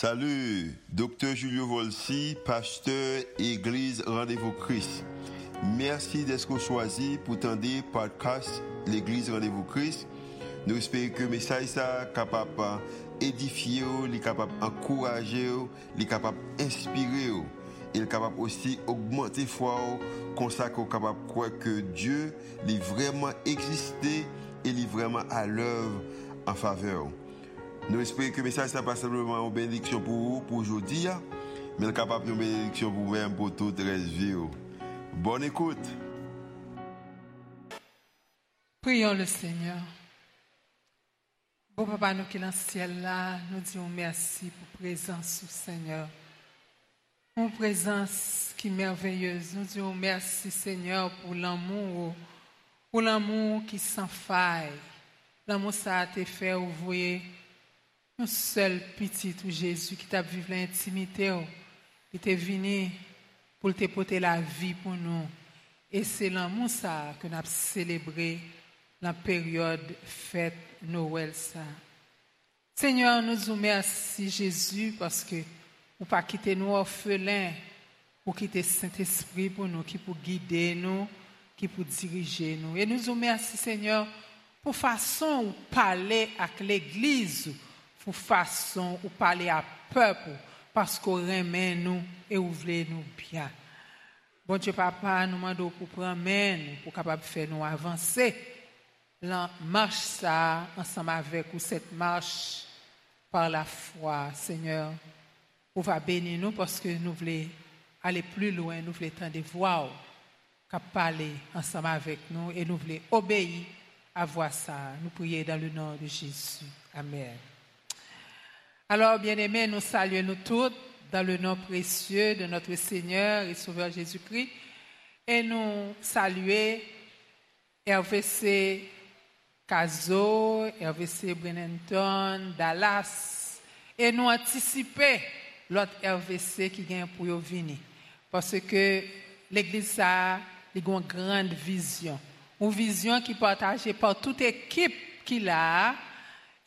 Salut, docteur Julio Volsi, pasteur Église Rendez-vous Christ. Merci d'être choisi pour tendre podcast l'Église Rendez-vous Christ. Nous espérons que le message est capable d'édifier, d'encourager, d'inspirer. Il est capable aussi d'augmenter foi, ça capable de croire que Dieu est vraiment existé et est vraiment à l'œuvre en faveur. Nous espérons que le message n'est pas simplement une bénédiction pour vous, pour aujourd'hui, mais capable de bénédiction pour vous-même, pour toute la vie. Bonne écoute. Prions le Seigneur. Bon papa, nous qui dans le ciel là, nous disons merci pour la présence du Seigneur. Une présence qui est merveilleuse. Nous disons merci Seigneur pour l'amour, pour l'amour qui sans. L'amour ça a été fait ouvrir un seul petit Jésus qui t'a vécu l'intimité, qui était venu pour te porter la vie pour nous. Et c'est l'amour ça que nous avons célébré la période fête Noël ça. Seigneur, nous vous merci Jésus parce que vous pas quitter nous orphelins, pour quitter Saint-Esprit pour nous, qui pour guider nous, qui pour diriger nous. Et nous vous merci Seigneur pour façon de parler avec l'Église pour façon ou parler à peuple parce qu'on remet nous et ouvre nous bien. Bon Dieu papa, nous demandons pour prendre nous pour capable faire nous avancer. La marche ça ensemble avec ou cette marche par la foi, Seigneur. On va bénir nous parce que nous voulons aller plus loin, nous voulons entendre des voix qui parler ensemble avec nous et nous voulons obéir à voir ça. Nous prions dans le nom de Jésus. Amen. Alors, bien-aimés, nous saluons nous toutes dans le nom précieux de notre Seigneur et Sauveur Jésus-Christ. Et nous saluons RVC Caso, RVC Brennenton, Dallas. Et nous anticiper l'autre RVC qui vient pour venir. Parce que l'Église a une grande vision. Une vision qui est partagée par toute équipe qu'il a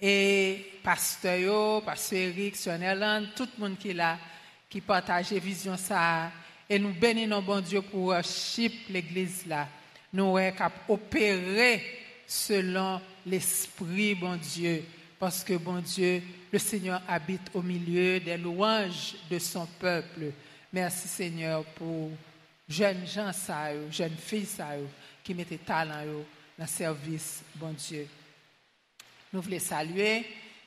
et pasteur, pasteur Eric, Sionneland, tout le monde qui est là, qui partage vision ça. Et nous bénissons bon Dieu pour chip l'église là. Nous sommes opérer selon l'esprit, bon Dieu. Parce que, bon Dieu, le Seigneur habite au milieu des louanges de son peuple. Merci, Seigneur, pour jeunes gens, ça, jeunes filles, ça, qui mettent talent dans le service, bon Dieu. Nous voulons saluer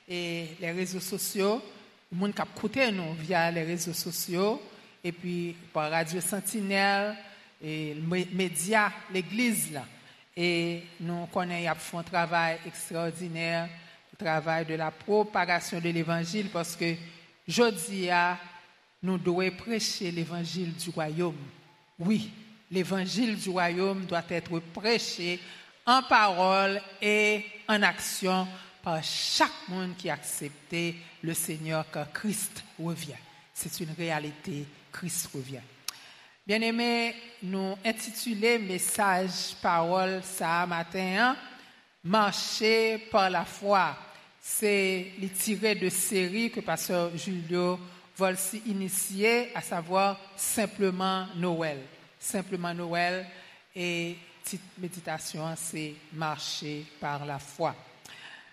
les réseaux sociaux, le monde qui a écouté nous via les réseaux sociaux, et puis par Radio Sentinelle, et les médias, l'Église. Là. Et nous connaissons un travail extraordinaire, le travail de la propagation de l'Évangile, parce que jeudi, nous devons prêcher l'Évangile du royaume. Oui, l'Évangile du royaume doit être prêché en parole et en action par chaque monde qui a accepté le Seigneur quand Christ revient. C'est une réalité, Christ revient. Bien-aimés, nous intitulons message, parole, ça matin, hein? marcher par la foi. C'est les tiré de série que Pasteur Julio Volsi initié, à savoir simplement Noël. Simplement Noël et petite méditation, c'est marcher par la foi.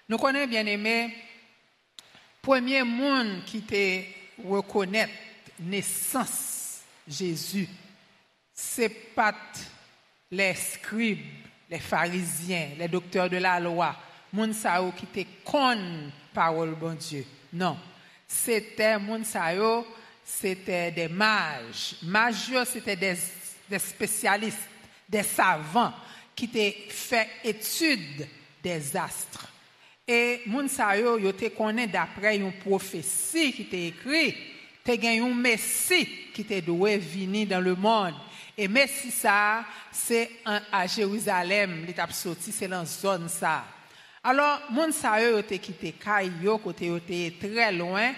Nous connaissons bien aimé, premier monde qui te reconnaît naissance Jésus, c'est pas les scribes, les pharisiens, les docteurs de la loi, moun sao qui te con parole bon Dieu. Non, c'était moun sao, c'était des mages. Mages, c'était des, des spécialistes des savants qui t'ont fait étude des astres. Et moun sa yo te connaît d'après une prophétie qui t'est écrit, te gen un messie qui te doué venir dans le monde. Et messie ça, c'est à Jérusalem, l'étape sorti, c'est dans zone ça. Alors, moun sa yo te quitté kay yo côté yo très loin,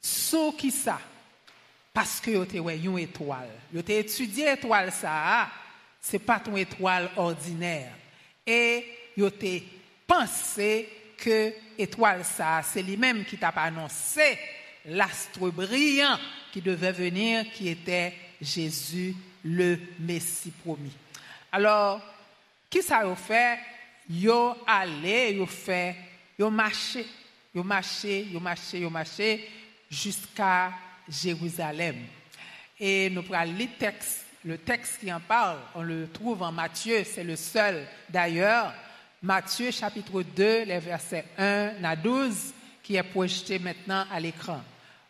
sous qui ça? Parce que yo te une étoile. Yo te étudié étoile ça c'est pas ton étoile ordinaire. Et yo pensé que étoile ça, c'est lui-même qui t'a annoncé l'astre brillant qui devait venir, qui était Jésus, le Messie promis. Alors, qui ça a fait? Yo allé, yo fait, yo marché, yo marché, yo marché, yo marché jusqu'à Jérusalem. Et nous prenons le texte, le texte qui en parle, on le trouve en Matthieu, c'est le seul d'ailleurs. Matthieu chapitre 2, les versets 1 à 12, qui est projeté maintenant à l'écran.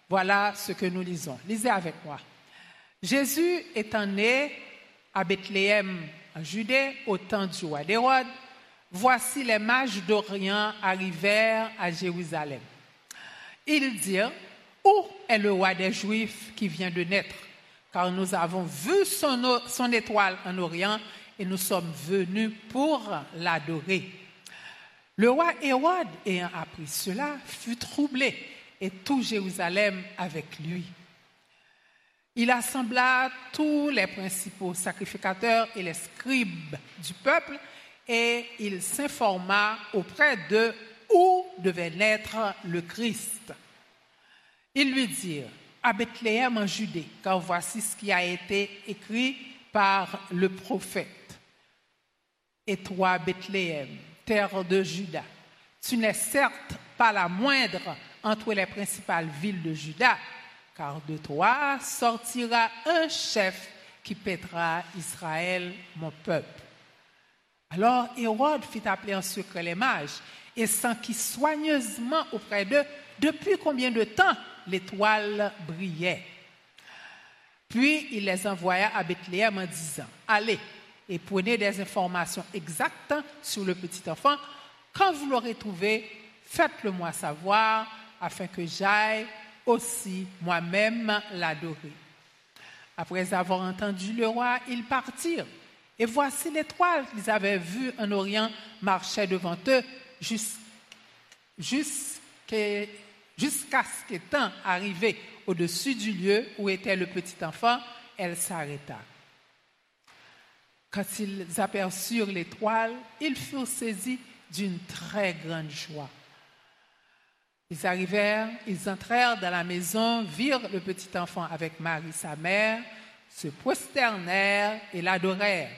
Voilà ce que nous lisons. Lisez avec moi. Jésus étant né à Bethléem, en Judée, au temps du roi d'Hérode, voici les mages d'Orient arrivèrent à Jérusalem. Ils dirent, où est le roi des Juifs qui vient de naître? Car nous avons vu son, étoile en Orient et nous sommes venus pour l'adorer. Le roi Hérode, ayant appris cela, fut troublé et tout Jérusalem avec lui. Il assembla tous les principaux sacrificateurs et les scribes du peuple et il s'informa auprès d'eux où devait naître le Christ. Ils lui dirent, à Bethléem en Judée, car voici ce qui a été écrit par le prophète. Et toi, Bethléem, terre de Juda, tu n'es certes pas la moindre entre les principales villes de Juda, car de toi sortira un chef qui pètera Israël, mon peuple. Alors Hérode fit appeler en secret les mages et s'enquit soigneusement auprès d'eux depuis combien de temps l'étoile brillait. Puis il les envoya à Bethléem en disant, allez et prenez des informations exactes sur le petit enfant. Quand vous l'aurez trouvé, faites-le moi savoir afin que j'aille aussi moi-même l'adorer. Après avoir entendu le roi, ils partirent. Et voici l'étoile qu'ils avaient vue en Orient marchait devant eux jusqu'à ce qu'étant arrivé au-dessus du lieu où était le petit enfant, elle s'arrêta. Quand ils aperçurent l'étoile, ils furent saisis d'une très grande joie. Ils arrivèrent, ils entrèrent dans la maison, virent le petit enfant avec Marie, sa mère, se prosternèrent et l'adorèrent.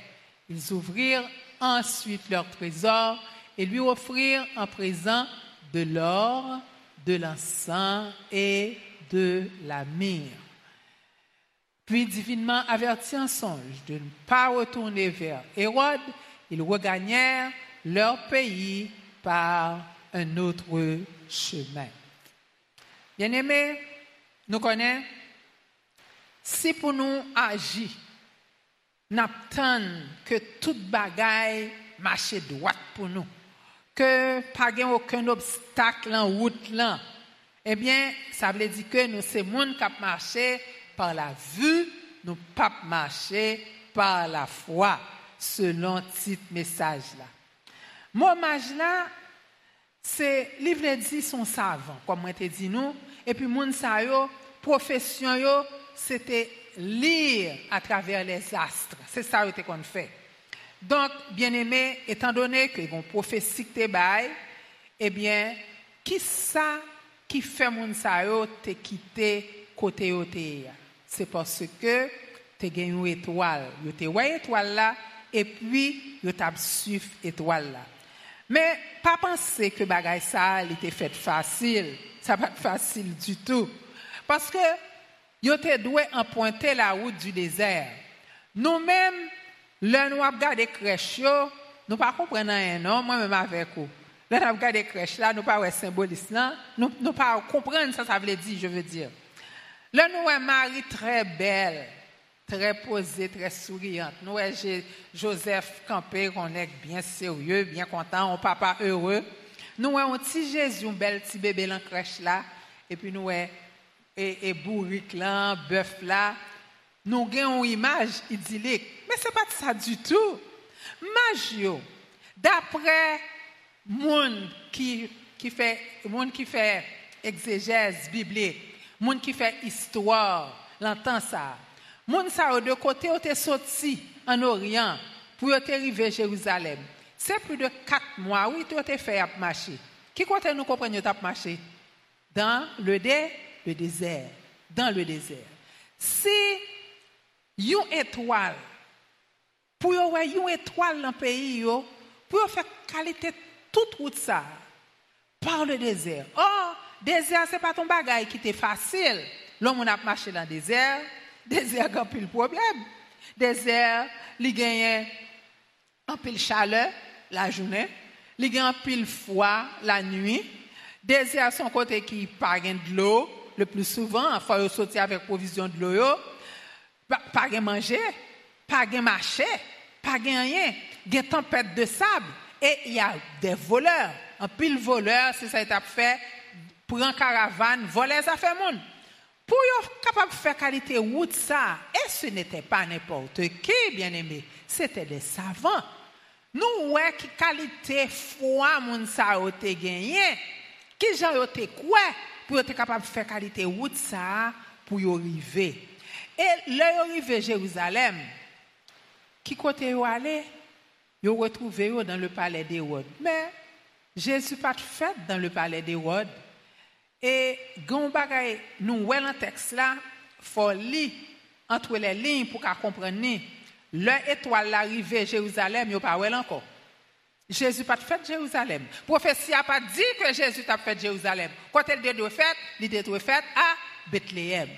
Ils ouvrirent ensuite leur trésor et lui offrirent en présent de l'or, de l'encens et de la myrrhe. Puis, divinement avertis en songe de ne pas retourner vers Hérode, ils regagnèrent leur pays par un autre chemin. Bien-aimés, nous connaissons, si pour nous agir, n'attendons que toute bagaille marche droite pour nous, que pas aucun obstacle en route là, eh bien, ça veut dire que nous, c'est monde qui marché par la vue, nous pas marcher par la foi, selon titre message là. Mon message là, c'est livre dit son savant, comme moi te dit nous, et puis moun sa yo, profession yo, c'était lire à travers les astres. C'est ça qu'on fait. Donc, bien aimé, étant donné que une prophétie bail, eh bien, qui ça qui fait moun sa te quitter côté yo C'est parce que te gagné une étoile. Yo te ouais étoile là, et puis yo t'a suivre étoile là. Mais pas penser que bagay ça était fait facile. Ça pas facile du tout. Parce que yo te doué emprunter la route du désert. Nous-mêmes, le nous regardé crèche nous pas comprendre rien non, moi-même avec vous. Là, nous regardé crèche là, nous pas symboliste là, nous nous pas comprendre ça ça veut dire, je veux dire. Là nous un Marie très belle très posée, très souriante. Nous, Joseph Campé, on est bien sérieux, bien content, on papa heureux. Nous, un petit Jésus, un bel petit bébé dans la crèche là, et puis nous, et, et bourrique là, bœuf là. Nous avons une image idyllique. Mais ce n'est pas ça du tout. Magio, d'après monde qui, qui fait, monde qui fait exégèse biblique, monde qui fait histoire, l'entend ça. Moun sa de côté ont été sorti en Orient pour arriver à Jérusalem. C'est plus de quatre mois, oui, tu as fait à marcher. Qui compte nous comprendre à marcher? Dans le le désert, dans le désert. Si une étoile, pour wè une étoile dans le pays, pour faire qualité toute route ça, par le désert. Oh, désert, c'est pas ton bagage qui était facile. L'homme a marché dans le désert, désert a plus le problème. Désert, il gagne un pile chaleur la journée, il gagne un pile froid la nuit. Désert, son côté qui pas de l'eau, le plus souvent, il faut sortir avec provision de l'eau, pas de manger, pas de marcher, pas rien, il y a tempête de sable et il y a des voleurs. Un pile voleur, c'est ça qui a fait, prend caravane, voler ça fait monde. Pour être capable de faire qualité route ça, et ce n'était pas n'importe qui, bien aimé, c'était des savants. Nous, ouais, qui qualité foi, moun ça a gagné, qui j'en été quoi, pour être capable de faire qualité route ça, pour y arriver? Et là, arrivé à Jérusalem, qui côté yo allé, yo retrouvé dans le palais d'Hérode. Mais Jésus pas fait dans le palais d'Hérode. Et nous voyons le texte là, faut lire entre les lignes pour qu'on comprenne. L'étoile l'arrivée à Jérusalem, yo pas encore. Jésus pas fait Jérusalem. Prophétie a pas dit que Jésus a fait Jérusalem. Quand elle doit fait, il doit fait à Bethléem.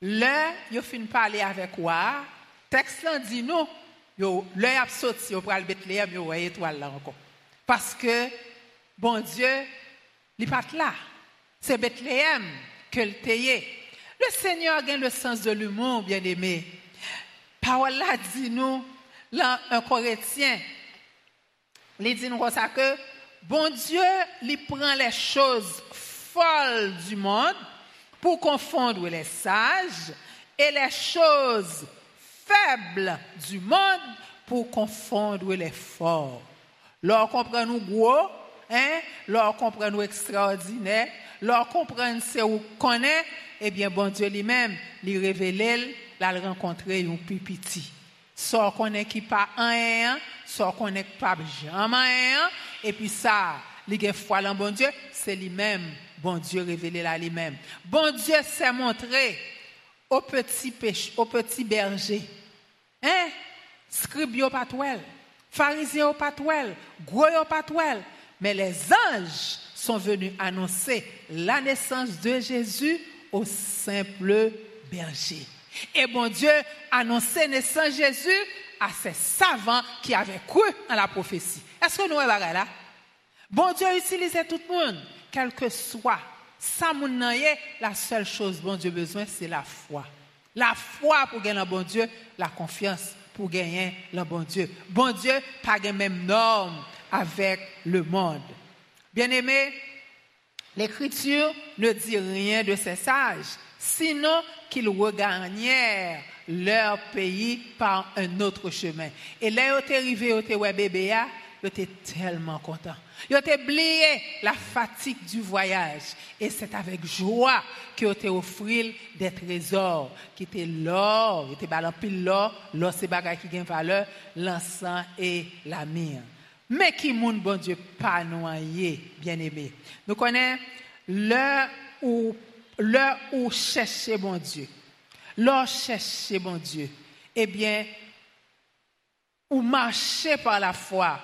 Là, yo fin parler avec quoi? Texte là dit non. Yo, là a sorti yo pral Bethléem, yo voyez là encore. Parce que bon Dieu, il pas là. C'est Bethléem que le Le Seigneur a le sens de l'humour, bien-aimé. Parole là dit nous, là, un Corinthien, il dit nous que, bon Dieu, il prend les choses folles du monde pour confondre les sages et les choses faibles du monde pour confondre les forts. Leur nous gros, hein, leur nous extraordinaire, leur comprendre c'est où connaît, eh bien, bon Dieu lui-même, lui révèle, l'a rencontrer un plus petit. Qu'on est qui pas un, soit qu'on est pas jamais un, et puis ça, les foi bon Dieu, c'est lui-même, bon Dieu révélé là lui-même. Bon Dieu s'est montré au petit pêche, au petit berger. Hein? Scribio patouel, pharisien patouel, gros patouel, mais les anges sont venus annoncer la naissance de Jésus au simple berger. Et bon Dieu annonçait naissance Jésus à ces savants qui avaient cru en la prophétie. Est-ce que nous sommes là? Bon Dieu utilisait tout le monde, quel que soit. Ça, la seule chose bon Dieu besoin, c'est la foi. La foi pour gagner le bon Dieu, la confiance pour gagner le bon Dieu. Bon Dieu, pas les mêmes normes avec le monde. Bien-aimés, l'Écriture ne dit rien de ces sages, sinon qu'ils regagnèrent leur pays par un autre chemin. Et là, ils étaient arrivés, ils étaient bébé, ils étaient tellement contents. Ils ont oublié la fatigue du voyage. Et c'est avec joie qu'ils ont offert des trésors, qui étaient l'or, qui étaient pile l'or, l'or c'est bagage qui gagne valeur, l'encens et la mire. Mais qui moun bon Dieu pas noyé, bien aimé. Nous connaissons l'heure où, où chercher bon Dieu. L'heure chercher bon Dieu. Eh bien, ou marcher par la foi.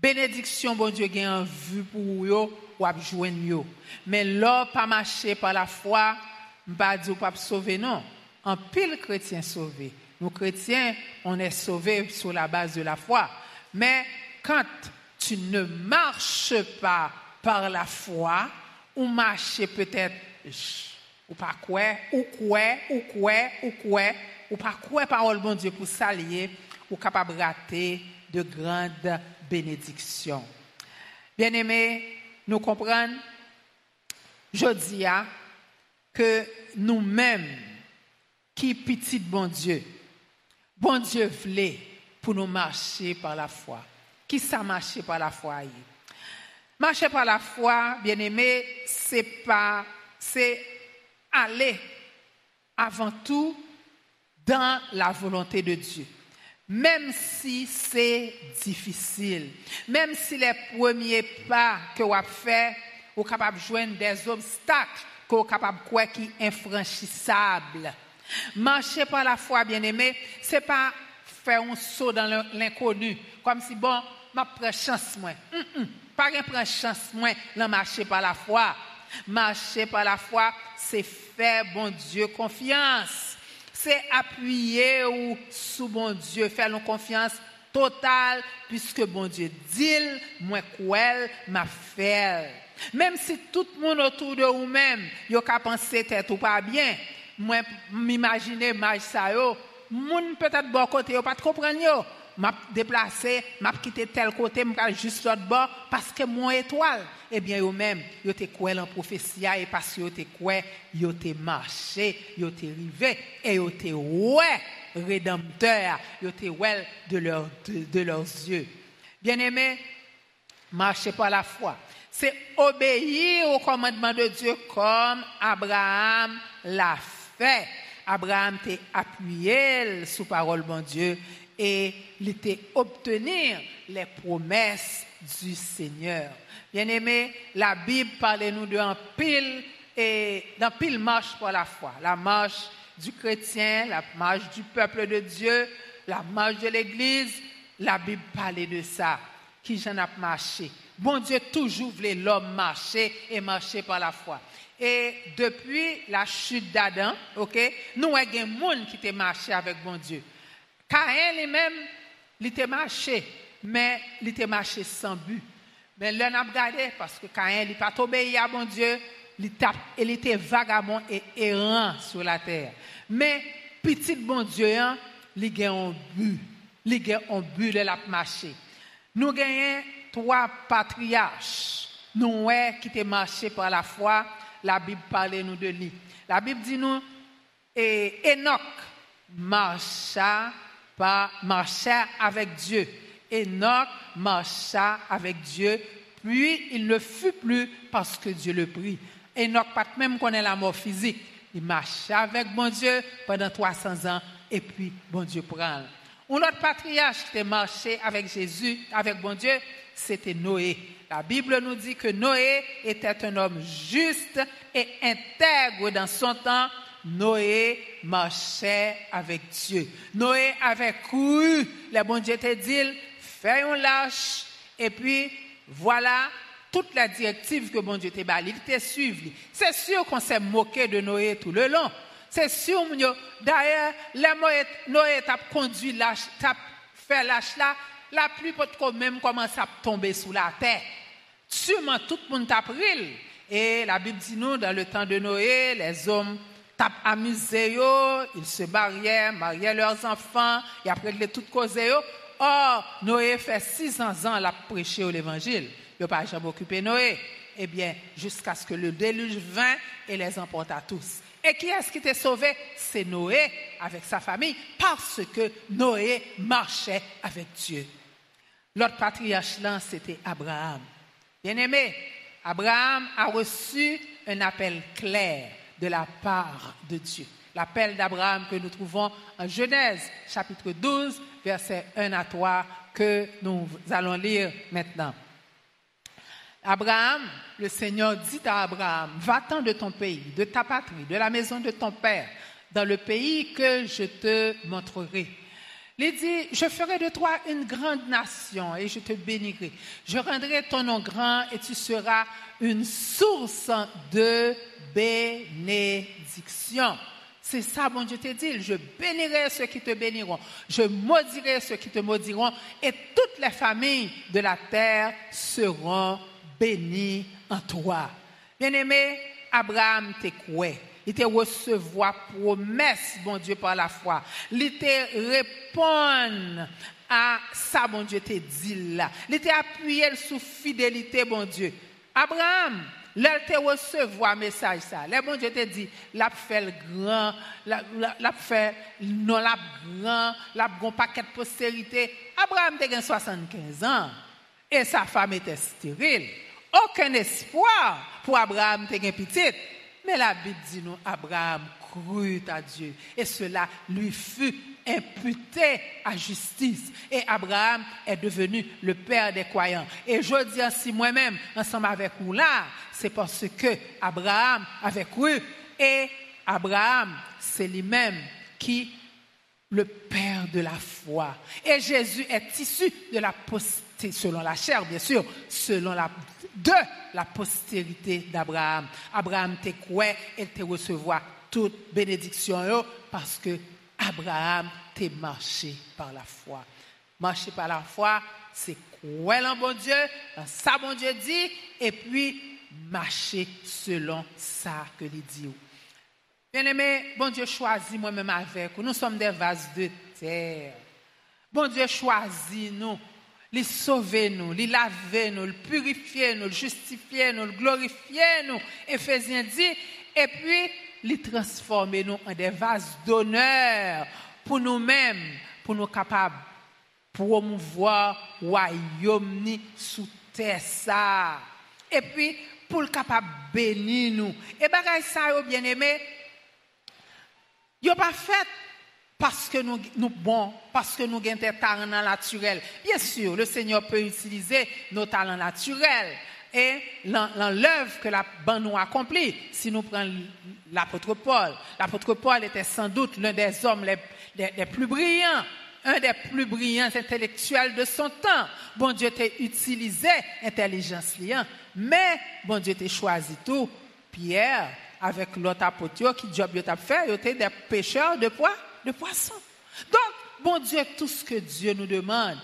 Bénédiction, bon Dieu, gagne en vue pour vous ou à joindre Mais l'heure pas marcher par la foi, pas dire pas sauver non. En pile chrétien sauvé. Nous chrétiens, on est sauvés sur la base de la foi. Mais quand tu ne marches pas par la foi, ou marches peut-être, ou pas quoi, ou quoi, ou quoi, ou quoi, ou pas quoi parole bon Dieu pour s'allier, ou capable de rater de grandes bénédictions. Bien-aimés, nous comprenons, je dis que nous-mêmes, qui petit bon Dieu, bon Dieu voulait pour nous marcher par la foi qui ça marcher par la foi. Marcher par la foi, bien aimé, c'est pas, c'est aller avant tout dans la volonté de Dieu. Même si c'est difficile, même si les premiers pas que vous fait, vous capable de joindre des obstacles qu'on est capable de qui est infranchissable. Marcher par la foi, bien-aimé, c'est pas faire un saut dans l'inconnu, comme si, bon, ma prends chance, moi. Mm -mm. Pas prendre chance, moi, de marcher par la foi. Marcher par la foi, c'est faire, bon Dieu, confiance. C'est appuyer ou sous bon Dieu, faire une confiance totale, puisque bon Dieu dit, moi, quoi, m'a fait. Même si tout le monde autour de vous-même, yo ka penser tête ou pas bien, moi m'imaginer mal ça yo, moun peut-être bon côté pas comprendre m'a déplacé, m'a quitté tel côté, m'a juste l'autre bord parce que mon étoile, eh bien même, yo te quoi en prophétie et parce yo te quoi, yo te marché, yo te rivé et yo te ouais rédempteur, yo te ouais de, de, leurs yeux. Bien-aimé, marchez par la foi c'est obéir au commandement de Dieu comme Abraham l'a fait. Abraham t'a appuyé sous parole de Dieu et il était obtenir les promesses du Seigneur. Bien-aimé, la Bible parle nous d'un pile et d'un pile marche pour la foi. La marche du chrétien, la marche du peuple de Dieu, la marche de l'Église. La Bible parle de ça. Qui j'en a marché? Bon Dieu toujours voulait l'homme marcher et marcher par la foi. Et depuis la chute d'Adam, ok, nous avons des gens qui ont marché avec bon Dieu. Caïn lui-même, il était marché, mais il était marché sans but. Mais l'un a regardé parce que Caïn n'a pas obéi à bon Dieu, il était vagabond et errant sur la terre. Mais petit bon Dieu, hein, il a un but. Il a un but de la marcher. Nous gagnons trois patriarches, nous qui étaient marché par la foi, la Bible parle nous de lui. La Bible dit nous, et Enoch marcha, marcha avec Dieu. Enoch marcha avec Dieu, puis il ne fut plus parce que Dieu le prit. Enoch, pas même connaît la mort physique. Il marcha avec bon Dieu pendant 300 ans et puis bon Dieu prend. Un autre patriarche qui a marché avec Jésus, avec bon Dieu, c'était Noé. La Bible nous dit que Noé était un homme juste et intègre dans son temps. Noé marchait avec Dieu. Noé avait cru, le bon Dieu te dit, fais un lâche, et puis voilà toute la directive que bon Dieu t'a donné. Il t'a suivi. C'est sûr qu'on s'est moqué de Noé tout le long. C'est sûr, d'ailleurs, Noé t'a conduit lâche, t'a fait lâche là, la pluie peut quand même commencer à tomber sous la terre. Sûrement tout le monde t'a pris. Et la Bible dit nous, dans le temps de Noé, les hommes tapent amusé, ils se mariaient, mariaient leurs enfants, et après les toutes causées. Or, Noé fait 600 ans à prêcher l'évangile. Il n'a pas jamais occupé Noé. Eh bien, jusqu'à ce que le déluge vint et les emporta tous. Et qui est-ce qui était sauvé? C'est Noé avec sa famille, parce que Noé marchait avec Dieu. L'autre patriarche là, c'était Abraham. Bien-aimé, Abraham a reçu un appel clair de la part de Dieu. L'appel d'Abraham que nous trouvons en Genèse, chapitre 12, versets 1 à 3, que nous allons lire maintenant. Abraham, le Seigneur dit à Abraham, va-t'en de ton pays, de ta patrie, de la maison de ton père, dans le pays que je te montrerai. Il dit, je ferai de toi une grande nation et je te bénirai. Je rendrai ton nom grand et tu seras une source de bénédiction. C'est ça, bon Dieu te dit. Je bénirai ceux qui te béniront. Je maudirai ceux qui te maudiront. Et toutes les familles de la terre seront bénies en toi. Bien-aimé, Abraham te il te recevoir promesse, bon Dieu, par la foi. Il te répond à ça, bon Dieu, te dit là. Il te appuyé sous fidélité, bon Dieu. Abraham, Là, te recevoir message ça. Là, bon Dieu te dit, l'a fait le grand, l'a fait non la grand, l'a bon paquet de postérité. Abraham te 75 ans et sa femme était stérile. Aucun espoir pour Abraham te petite. Mais la Bible dit Abraham crut à Dieu et cela lui fut imputé à justice. Et Abraham est devenu le père des croyants. Et je dis ainsi moi-même, ensemble avec vous là, c'est parce que Abraham avait cru. Et Abraham, c'est lui-même qui le père de la foi. Et Jésus est issu de la postérité, selon la chair, bien sûr, selon la, de la postérité d'Abraham. Abraham te croit et te recevoir toute bénédiction parce que Abraham t'est marché par la foi. Marcher par la foi, c'est croire en bon Dieu, ça bon Dieu dit, et puis marcher selon ça que il dit. Bien-aimé, bon Dieu choisit moi-même avec vous. Nous sommes des vases de terre. Bon Dieu choisit nous, les sauver nous, les laver nous, les purifier nous, les justifier nous, les glorifier nous. Éphésiens dit, et puis les transformer nous en des vases d'honneur pour nous-mêmes, pour nous capables promouvoir royaume sous terre. Et puis pour le capable bénir nous. Et bagay ça bien aimé, a pas fait parce que nous, nous bon, parce que nous avons des talents naturels. Bien sûr, le Seigneur peut utiliser nos talents naturels et l'œuvre que la bande nous accomplit. Si nous prenons l'apôtre Paul, l'apôtre Paul était sans doute l'un des hommes les, plus brillants, un des plus brillants intellectuels de son temps. Bon Dieu t'a utilisé intelligence liant, mais bon Dieu t'a choisi tout. Pierre, avec l'autre apôtre, qui job a fait, il était des pêcheurs de poissons. Donc, bon Dieu, tout ce que Dieu nous demande,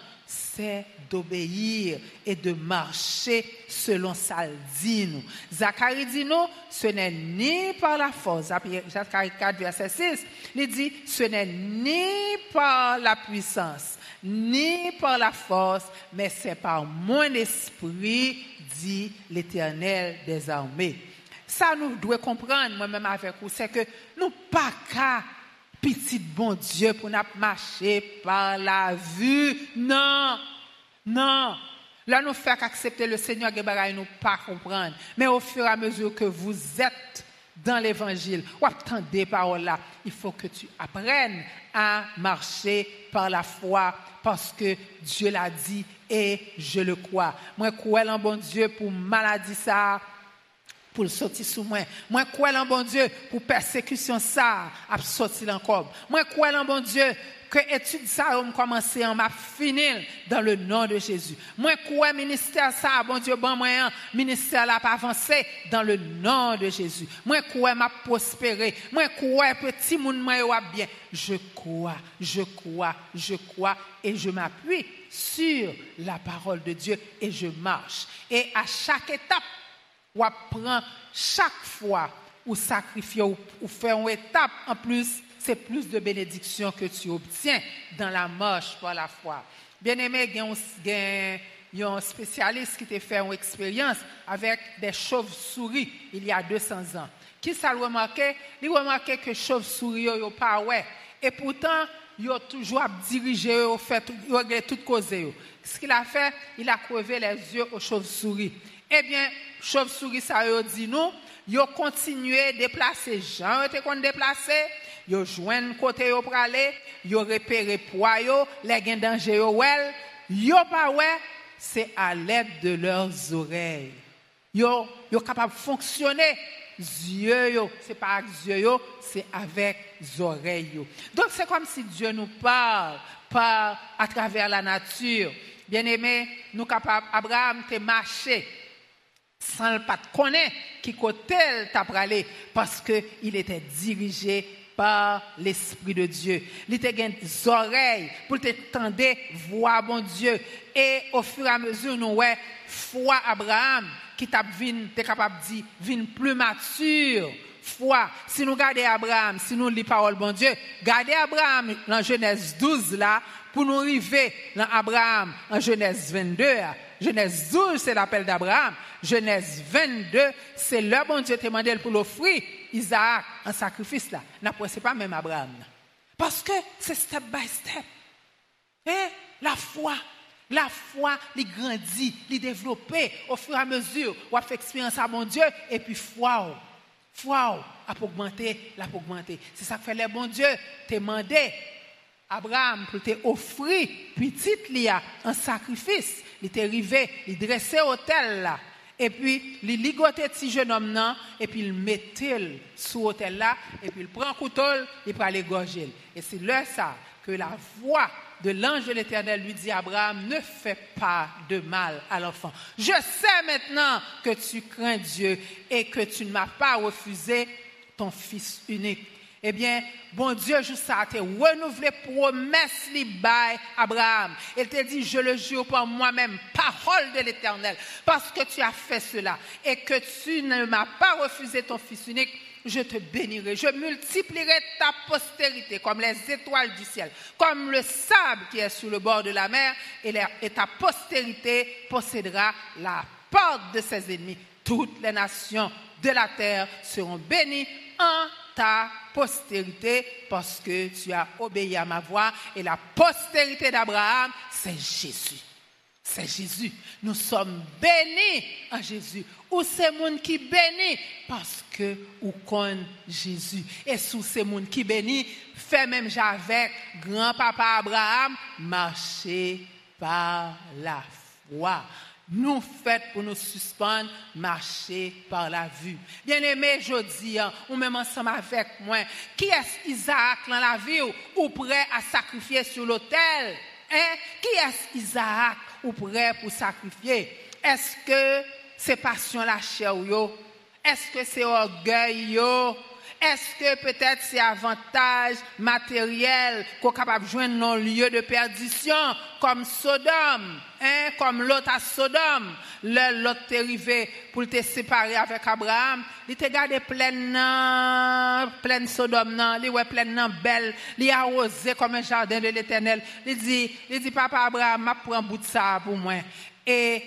c'est d'obéir et de marcher selon sa dit. Zacharie dit nous, ce n'est ni par la force. Zacharie 4, verset 6, il dit, ce n'est ni par la puissance, ni par la force, mais c'est par mon esprit, dit l'Éternel des armées. Ça, nous devons comprendre, moi-même avec vous, c'est que nous pas qu'à petit bon Dieu pour nous marcher par la vue. Non, non. Là, nous faisons accepter le Seigneur, et nous pas comprendre. Mais au fur et à mesure que vous êtes dans l'évangile, ou attendez paroles là, il faut que tu apprennes à marcher par la foi parce que Dieu l'a dit et je le crois. Moi, crois en bon Dieu pour maladie ça, pour le sortir sous moi. Moi, crois en bon Dieu pour persécution ça, à sortir encore. Moi, crois en bon Dieu que étude ça on commencer on m'a fini dans le nom de Jésus. Moi crois ministère ça bon Dieu bon moyen ministère là pas avancé dans le nom de Jésus. Moi crois m'a prospéré. Moi crois petit monde moi bien. Je crois, je crois, je crois et je m'appuie sur la parole de Dieu et je marche. Et à chaque étape ou prend chaque fois ou sacrifier ou, faire une étape en plus, c'est plus de bénédictions que tu obtiens dans la marche par la foi. Bien aimé, il y a un spécialiste qui t'a fait une expérience avec des chauves-souris il y a 200 ans. Qui ça remarqué? Il a remarqué que les chauves-souris n'ont pas ouais. Et pourtant, il a toujours dirigé, il a fait tout cause. Ce qu'il a fait, il a crevé les yeux aux chauves-souris. Eh bien, chauve-souris, ça yo dit nous, yo continué déplacer. Jean était qu'on déplacé, joint côté yo pralé, yo repéré poids yo, les gen danger yo wel, yo pas ouais, c'est à l'aide de leurs oreilles. Yo, yo capable de fonctionner. Yo, c'est pas avec c'est avec les oreilles. Donc c'est comme si Dieu nous parle, par à travers la nature. Bien aimé, nous capables, Abraham te marché sans le pas connaître qui côté t'a pralé parce que il était dirigé par l'esprit de Dieu. Il était des oreilles pour te tendre voir bon Dieu et au fur et à mesure nous ouais foi Abraham qui t'a capable de dire plus mature foi. Si nous regardons Abraham, si nous lisons parole bon Dieu, gardez Abraham dans Genèse 12 là, pour nous arriver dans Abraham en Genèse 22. Genèse 12, c'est l'appel d'Abraham. Genèse 22, c'est le bon Dieu t'a demandé pour l'offrir Isaac en sacrifice là. N'appréciez pas même Abraham. Parce que c'est step by step. Et la foi, la foi, il grandit, il développe au fur et à mesure on fait expérience à mon Dieu et puis foi foi a augmenté, l'a augmenté. C'est ça que fait le bon Dieu, te demandé Abraham pour te offrir petite lia un sacrifice. Il était arrivé, il dressait hôtel là. Et puis, il ligotait petit jeune homme là, et puis il mettait sous hôtel là, et puis il prend un couteau, il prend l'égorger. Et c'est là ça que la voix de l'ange de l'Éternel lui dit Abraham, ne fais pas de mal à l'enfant. Je sais maintenant que tu crains Dieu et que tu ne m'as pas refusé ton fils unique. Eh bien, bon Dieu, juste ça, te renouvelé promesse li Abraham. Il te dit, je le jure par moi-même, parole de l'Éternel, parce que tu as fait cela et que tu ne m'as pas refusé ton fils unique je te bénirai. Je multiplierai ta postérité comme les étoiles du ciel, comme le sable qui est sur le bord de la mer, et, et ta postérité possédera la porte de ses ennemis. Toutes les nations de la terre seront bénies en ta postérité parce que tu as obéi à ma voix. Et la postérité d'Abraham, c'est Jésus. C'est Jésus. Nous sommes bénis en Jésus. Ou c'est monde qui bénit? Parce que ou connaît Jésus. Et sous ces monde qui bénit, fait même avec grand-papa Abraham marcher par la foi nous faites pour nous suspendre, marcher par la vue. Bien aimé, je dis, hein, ou même ensemble avec moi, qui est Isaac dans la vie ou, prêt à sacrifier sur l'autel? Hein? Qui est Isaac ou prêt pour sacrifier? Est-ce que c'est passion la chair Est-ce que c'est orgueil est-ce que peut-être c'est avantage matériel qu'on capable de joindre nos lieux de perdition, comme Sodome, hein, comme l'autre à Sodome, l'autre est arrivé pour te séparer avec Abraham, il te gardé plein plein Sodome, il est plein belle, il a arrosé comme un jardin de l'éternel. Il dit, il dit, papa Abraham, m'a pris un bout de ça pour moi. Et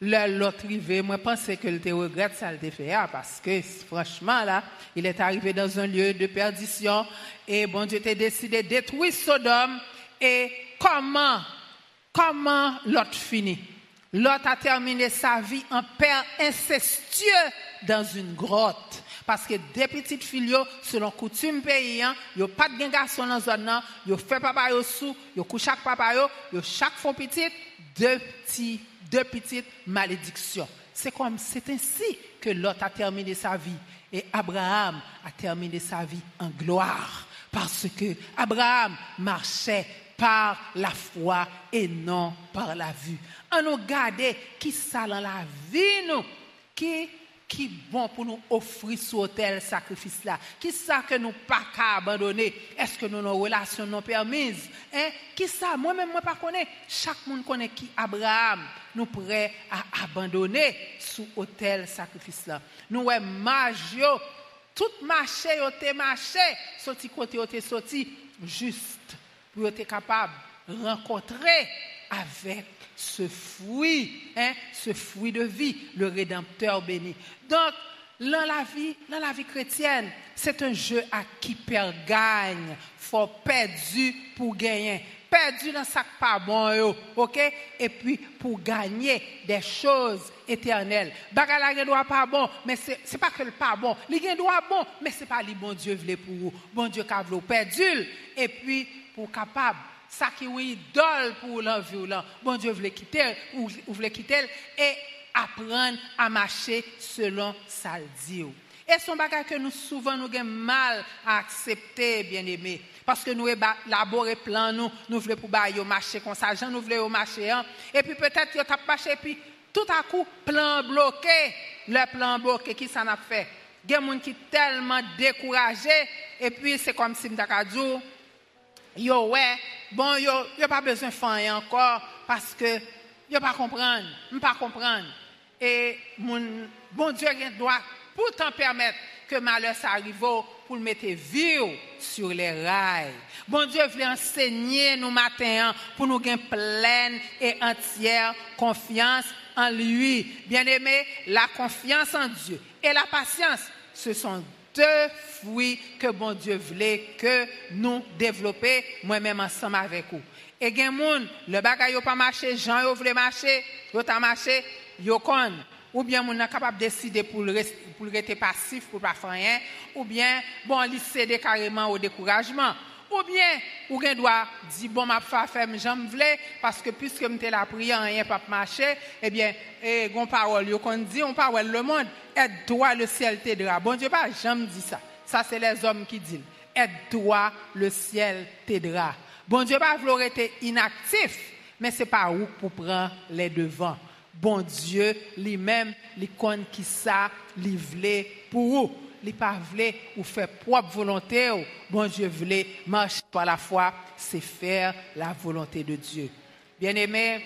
l'autre arrivé, moi, pensais que te regrette ça, le fait, hein, parce que, franchement, là, il est arrivé dans un lieu de perdition, et bon Dieu t'a décidé de détruire Sodome, et comment, comment l'autre finit? L'autre a terminé sa vie en père incestueux dans une grotte. Parce que des petites filles, selon coutume paysan, a pas de garçon dans la zone, yo fait papa sous, yo couche chaque papa yo chaque font petite, deux petits deux petites malédictions. C'est comme, c'est ainsi que Lot a terminé sa vie et Abraham a terminé sa vie en gloire parce que Abraham marchait par la foi et non par la vue. On nous garder qui ça dans la vie nous, qui qui bon pour nous offrir ce hôtel sacrifice là? Qui ça que nous pas qu'à abandonner? Est-ce que nos relations nous permises hein? Qui ça? Moi-même, moi pas connais. Chaque monde connaît qui Abraham nous prêt à abandonner sous hôtel sacrifice là. Nous ouais magio tout marché yo marché, sorti côté yo sorti. Juste pour être capable rencontrer avec ce fruit, hein, ce fruit de vie, le Rédempteur béni. Donc, dans la vie, dans la vie chrétienne, c'est un jeu à qui perd gagne. Faut perdu pour gagner. Perdu dans sac pas bon, ok? Et puis pour gagner des choses éternelles. Bagala ne doit pas bon, mais c'est n'est pas que le pas bon. Il doit bon, mais c'est pas le bon Dieu voulait pour vous. Bon Dieu qu'a perdu. Et puis pour capable ça qui est idole pour l'envie Bon Dieu voulait quitter, ou, voulait quitter, et apprendre à marcher selon sa dit. Et son bagage que nous souvent nous avons mal à accepter, bien aimé. Parce que nous élaborer plan, nous, nous voulons pour marcher comme ça, nous voulons marcher, hein. et puis peut-être que tu marché, puis tout à coup, plan bloqué, le plan bloqué, qui s'en a fait? Il y a des gens qui sont tellement découragés, et puis c'est comme si je dit, yo ouais, bon yo, yo pas besoin de faire encore parce que yo pas comprendre, pas comprendre. Et mon bon Dieu doit pourtant permettre que malheur s'arrive pour le mettre vieux sur les rails. Bon Dieu voulait enseigner nous matin pour nous gagner pleine et entière confiance en lui. Bien aimé, la confiance en Dieu et la patience, ce sont deux fruits que bon Dieu voulait que nous développions, moi-même ensemble avec vous. Et gen le bagay yo pas marché, Jean yo voulait marcher, yo ta marché, yo kon. Ou bien moun est capable de décider pour le pour rester passif pour pas faire rien, ou bien bon il céder carrément au découragement. Ou bien, ou bien doit dire, bon, ma femme fait, j'aime vle, parce que puisque m'te la prière, rien pas marcher, eh bien, et gon parole, yo qu'on dit, on parole le monde, aide-toi, le ciel t'aidera. Bon Dieu, pas, j'aime dit ça. Ça, c'est les hommes qui disent, aide-toi, le ciel t'aidera. Bon Dieu, pas vouloir être inactif, mais c'est pas où pour prendre les devants. Bon Dieu, lui-même, lui connaît qui ça, pour vous li vle ou faire propre volonté bon Dieu voulait marcher par la foi c'est faire la volonté de Dieu. Bien aimé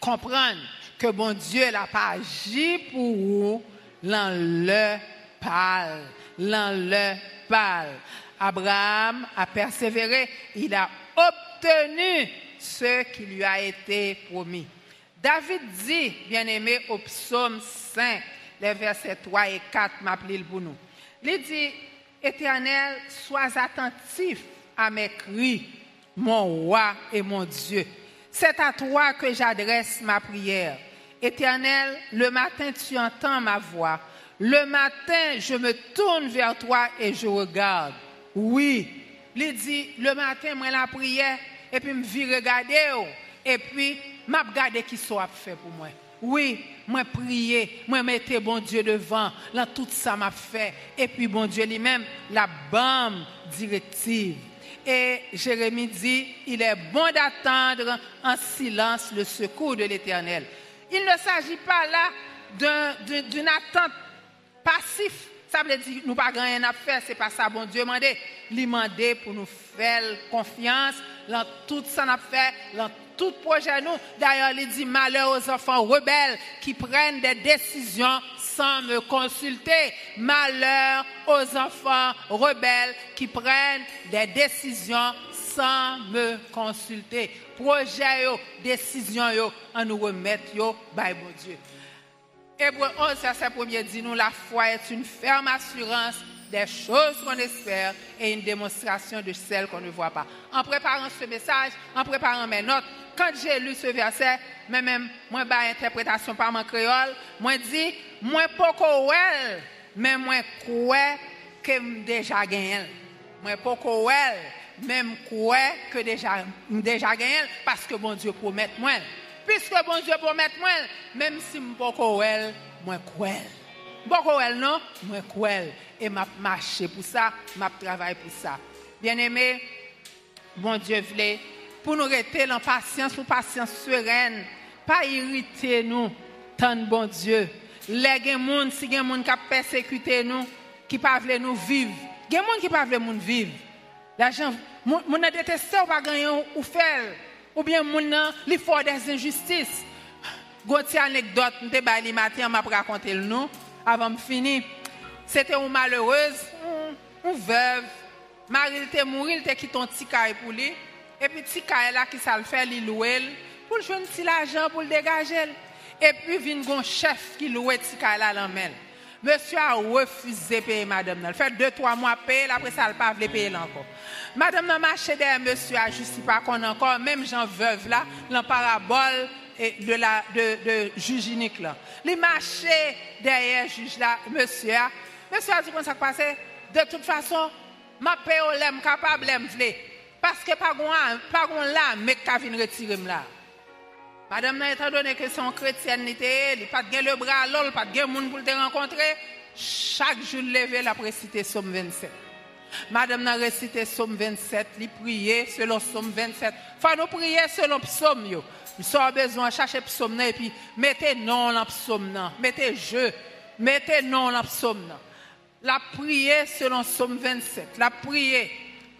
comprendre que bon Dieu n'a pas agi pour vous l'en le parle l'en le parle. Abraham a persévéré il a obtenu ce qui lui a été promis. David dit, bien aimé, au psaume 5, les versets 3 et 4 m'appellent pour nous. Il dit, Éternel, sois attentif à mes cris, mon roi et mon Dieu. C'est à toi que j'adresse ma prière. Éternel, le matin tu entends ma voix. Le matin, je me tourne vers toi et je regarde. Oui, il dit, le matin, moi la prière, et puis me vis regarder, oh. et puis m'a regarder qui soit fait pour moi. Oui, moi prier, moi mettre bon Dieu devant, là tout ça m'a fait. Et puis bon Dieu lui-même, la bonne directive. Et Jérémie dit, il est bon d'attendre en silence le secours de l'Éternel. Il ne s'agit pas là d'une attente passive. Ça veut dire, nous pas rien à faire, c'est pas ça, bon Dieu demandé. Il demandé pour nous faire confiance, dans tout ça n'a fait, dans tout projet nous. D'ailleurs, il dit malheur aux enfants rebelles qui prennent des décisions sans me consulter. Malheur aux enfants rebelles qui prennent des décisions sans me consulter. Projet yo, décision yo, on nous remettre yo, by bon Dieu. Hébreu 11, verset 1 dit nous, la foi est une ferme assurance des choses qu'on espère et une démonstration de celles qu'on ne voit pas. En préparant ce message, en préparant mes notes, quand j'ai lu ce verset, même moi ba interprétation par mon créole, moi dit moi poko well, mais moi crois que déjà gagné. Moi poko well, même crois que déjà déjà gagné parce que bon Dieu promet moi. Puisque bon Dieu promet moi, même si je poko well, moi crois. Beaucoup elle non, moi crois et m'a marché pour ça, m'a travaillé pour ça. Bien-aimé, bon Dieu voulait pou nou rete lan pasyans pou pasyans seren, pa irite nou, tan bon Diyo. Le gen moun, si gen moun kap persekute nou, ki pa vle nou viv. Gen moun ki pa vle moun viv. La jen, moun, moun nan deteste ou pa ganyan ou fel, ou bien moun nan li fò des injustis. Goti anekdot, mte bay li mati, an map rakonte l nou, avan m fini. Sete ou malereuse, ou vev, maril te mouril, te kiton ti kay pou li, epi ti kae la ki sal fè li louel, pou l jwen ti la jan pou l degajel, epi vin gon chef ki loue ti kae la lan men. Monsie a refuze peye madame nan. Fè 2-3 mwa peye, apre sa l pa vle peye lankon. Madame nan mache der, monsie a justi pa kon ankon, mèm jan veuve la, lan parabol de, de, de jujinik lan. Li mache derye juj la, monsie a, monsie a di kon sa kpase, de tout fason, ma peye ou lem kapab lem vle. Parce que pas gon là mais qu'a vinn retirer là. Madame étant donné que son chrétienté, il pas de le bras l'ol, pas de monde pour te rencontrer, chaque jour levé la réciter Somme 27. Madame n'a récité Somme 27, il priait selon Somme 27. Faut nous prier selon Psaume yo. Nous avons besoin de chercher Psaume et puis mettez non dans Psaume mettez je, mettez non dans Psaume La prière selon Somme 27, la prière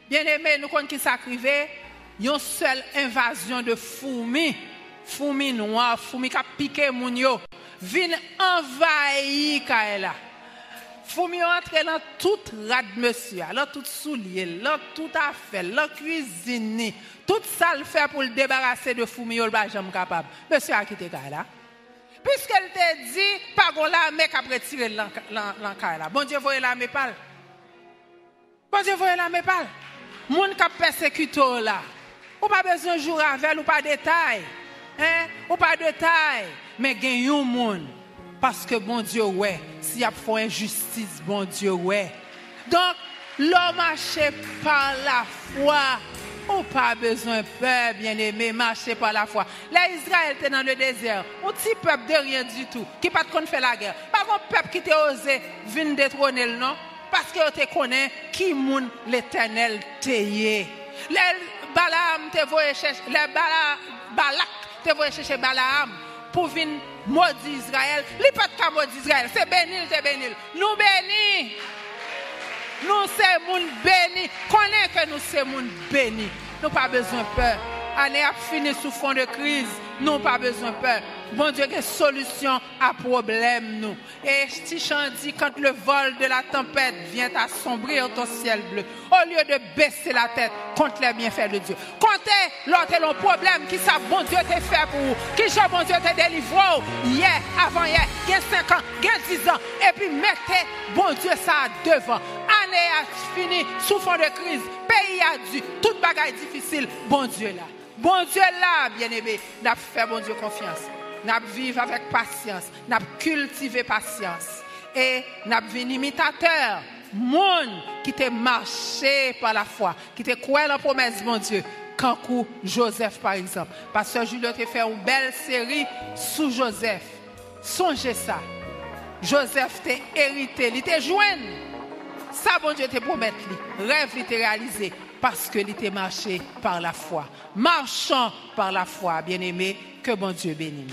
Bien-aimé, nous connaissons qui s'acrivait, une seule invasion de fourmis, fourmis noires, fourmis qui piqué moun yo, vin envahir Kaela. Fourmis entre dans toute rade monsieur, dans tout soulier, dans tout affaire, dans cuisine, tout ça le fait pour le débarrasser de fourmis yo, pas jamais capable. Monsieur a quitté Kaela. Puisqu'elle te dit, pas gon la mais après tirer l'encaille Bon Dieu voyez la mais pas. Bon Dieu voyez la mais pas. Moun qui persécuté là. Ou pas besoin de jouer avec, ou pas de détail. Hein? Ou pas de détail. Mais gagne un monde. Parce que bon Dieu, ouais. S'il y a fait injustice, bon Dieu, ouais. Donc, L'homme marché par la foi. Ou pas besoin de peur, bien-aimé, marcher par la foi. Les Israël étaient dans le désert. Un petit peuple de rien du tout, qui pas de faire la guerre. Pas un peuple qui t'a osé venir détrôner le nom, parce que te connaît qui moun l'éternel t'ayé. Les Balaam te voyé chercher, les Balak te voyé chercher Balaam pour venir maudire Israël. Il pas de maudire Israël, c'est béni, c'est béni. Nous bénis. Nous sommes moun béni. Connais que nous sommes moun béni. Nous pas besoin de peur. Année a sous fond de crise. Nous pas besoin de peur. Bon Dieu, quelle solution à problème nous. Et Stichan dit, quand le vol de la tempête vient assombrir ton ciel bleu, au lieu de baisser la tête contre les bienfaits de Dieu, comptez l'autre long problème qui ça, bon Dieu t'a fait pour vous, qui ça, bon Dieu t'a délivré hier, avant hier, il y a 5 ans, il y a 10 ans, et puis mettez, bon Dieu, ça devant. Année a fini, sous fond de crise, pays a dû, toute bagaille difficile, bon Dieu là. Bon Dieu là, bien-aimé, n'a fait bon Dieu confiance. N'a vivre avec patience, n'a cultiver patience et n'a vivre imitateur. Monde qui te marché par la foi, qui te croit la promesse mon Dieu. Quand Joseph par exemple. Pasteur Julio te fait une belle série sous Joseph. Songez ça. Joseph t'a hérité, il t'a joint. Ça, bon Dieu te promet, rêve, il t'a réalisé parce que était marché par la foi. Marchant par la foi, bien-aimé, que bon Dieu bénisse.